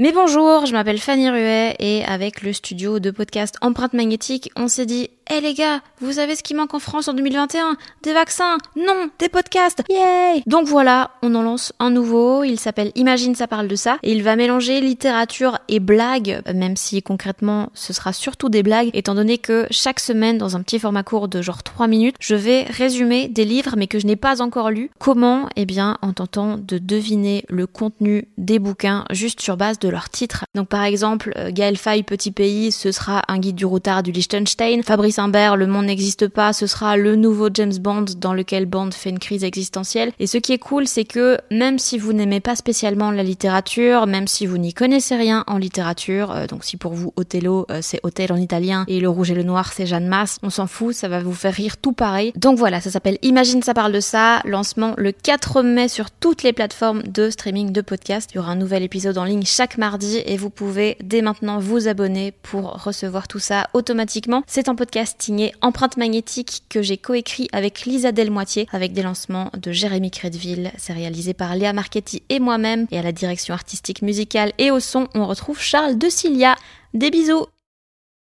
Mais bonjour, je m'appelle Fanny Ruet et avec le studio de podcast Empreinte Magnétique, on s'est dit hé les gars, vous savez ce qui manque en France en 2021 Des vaccins. Non, des podcasts. Yay! Donc voilà, on en lance un nouveau, il s'appelle Imagine ça parle de ça, et il va mélanger littérature et blagues, même si concrètement ce sera surtout des blagues, étant donné que chaque semaine, dans un petit format court de genre 3 minutes, je vais résumer des livres mais que je n'ai pas encore lus. Comment? Eh bien en tentant de deviner le contenu des bouquins juste sur base de leur titre. Donc par exemple, euh, Gaël Faye, Petit Pays, ce sera un guide du routard du Liechtenstein. Fabrice le monde n'existe pas, ce sera le nouveau James Bond dans lequel Bond fait une crise existentielle. Et ce qui est cool, c'est que même si vous n'aimez pas spécialement la littérature, même si vous n'y connaissez rien en littérature, euh, donc si pour vous Othello euh, c'est Hôtel en italien et Le Rouge et le Noir c'est Jeanne Masse, on s'en fout, ça va vous faire rire tout pareil. Donc voilà, ça s'appelle Imagine ça parle de ça, lancement le 4 mai sur toutes les plateformes de streaming de podcast. Il y aura un nouvel épisode en ligne chaque mardi et vous pouvez dès maintenant vous abonner pour recevoir tout ça automatiquement. C'est un podcast signé Empreinte magnétique que j'ai coécrit avec Lisa Delmoitier avec des lancements de Jérémy Crédville. C'est réalisé par Léa Marchetti et moi-même et à la direction artistique musicale et au son on retrouve Charles De Cilia. Des bisous